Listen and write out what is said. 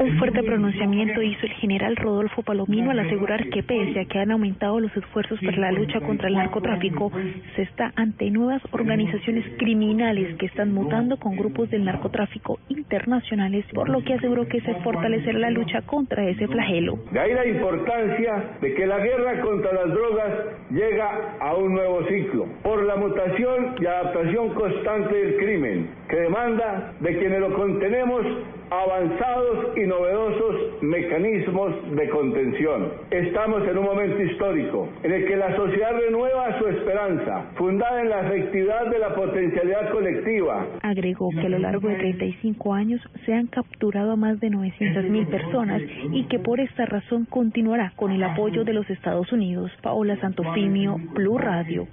Un fuerte pronunciamiento hizo el general Rodolfo Palomino al asegurar que pese a que han aumentado los esfuerzos para la lucha contra el narcotráfico, se está ante nuevas organizaciones criminales que están mutando con grupos del narcotráfico internacionales, por lo que aseguró que se fortalecerá la lucha contra ese flagelo. De ahí la importancia de que la guerra contra las drogas llega a un nuevo ciclo, por la mutación y adaptación constante del crimen, que demanda de quienes lo contenemos avanzados y novedosos mecanismos de contención. Estamos en un momento histórico en el que la sociedad renueva su esperanza, fundada en la efectividad de la potencialidad colectiva. Agregó que a lo largo de 35 años se han capturado a más de 900.000 personas y que por esta razón continuará con el apoyo de los Estados Unidos. Paola Santofimio, Blue Radio.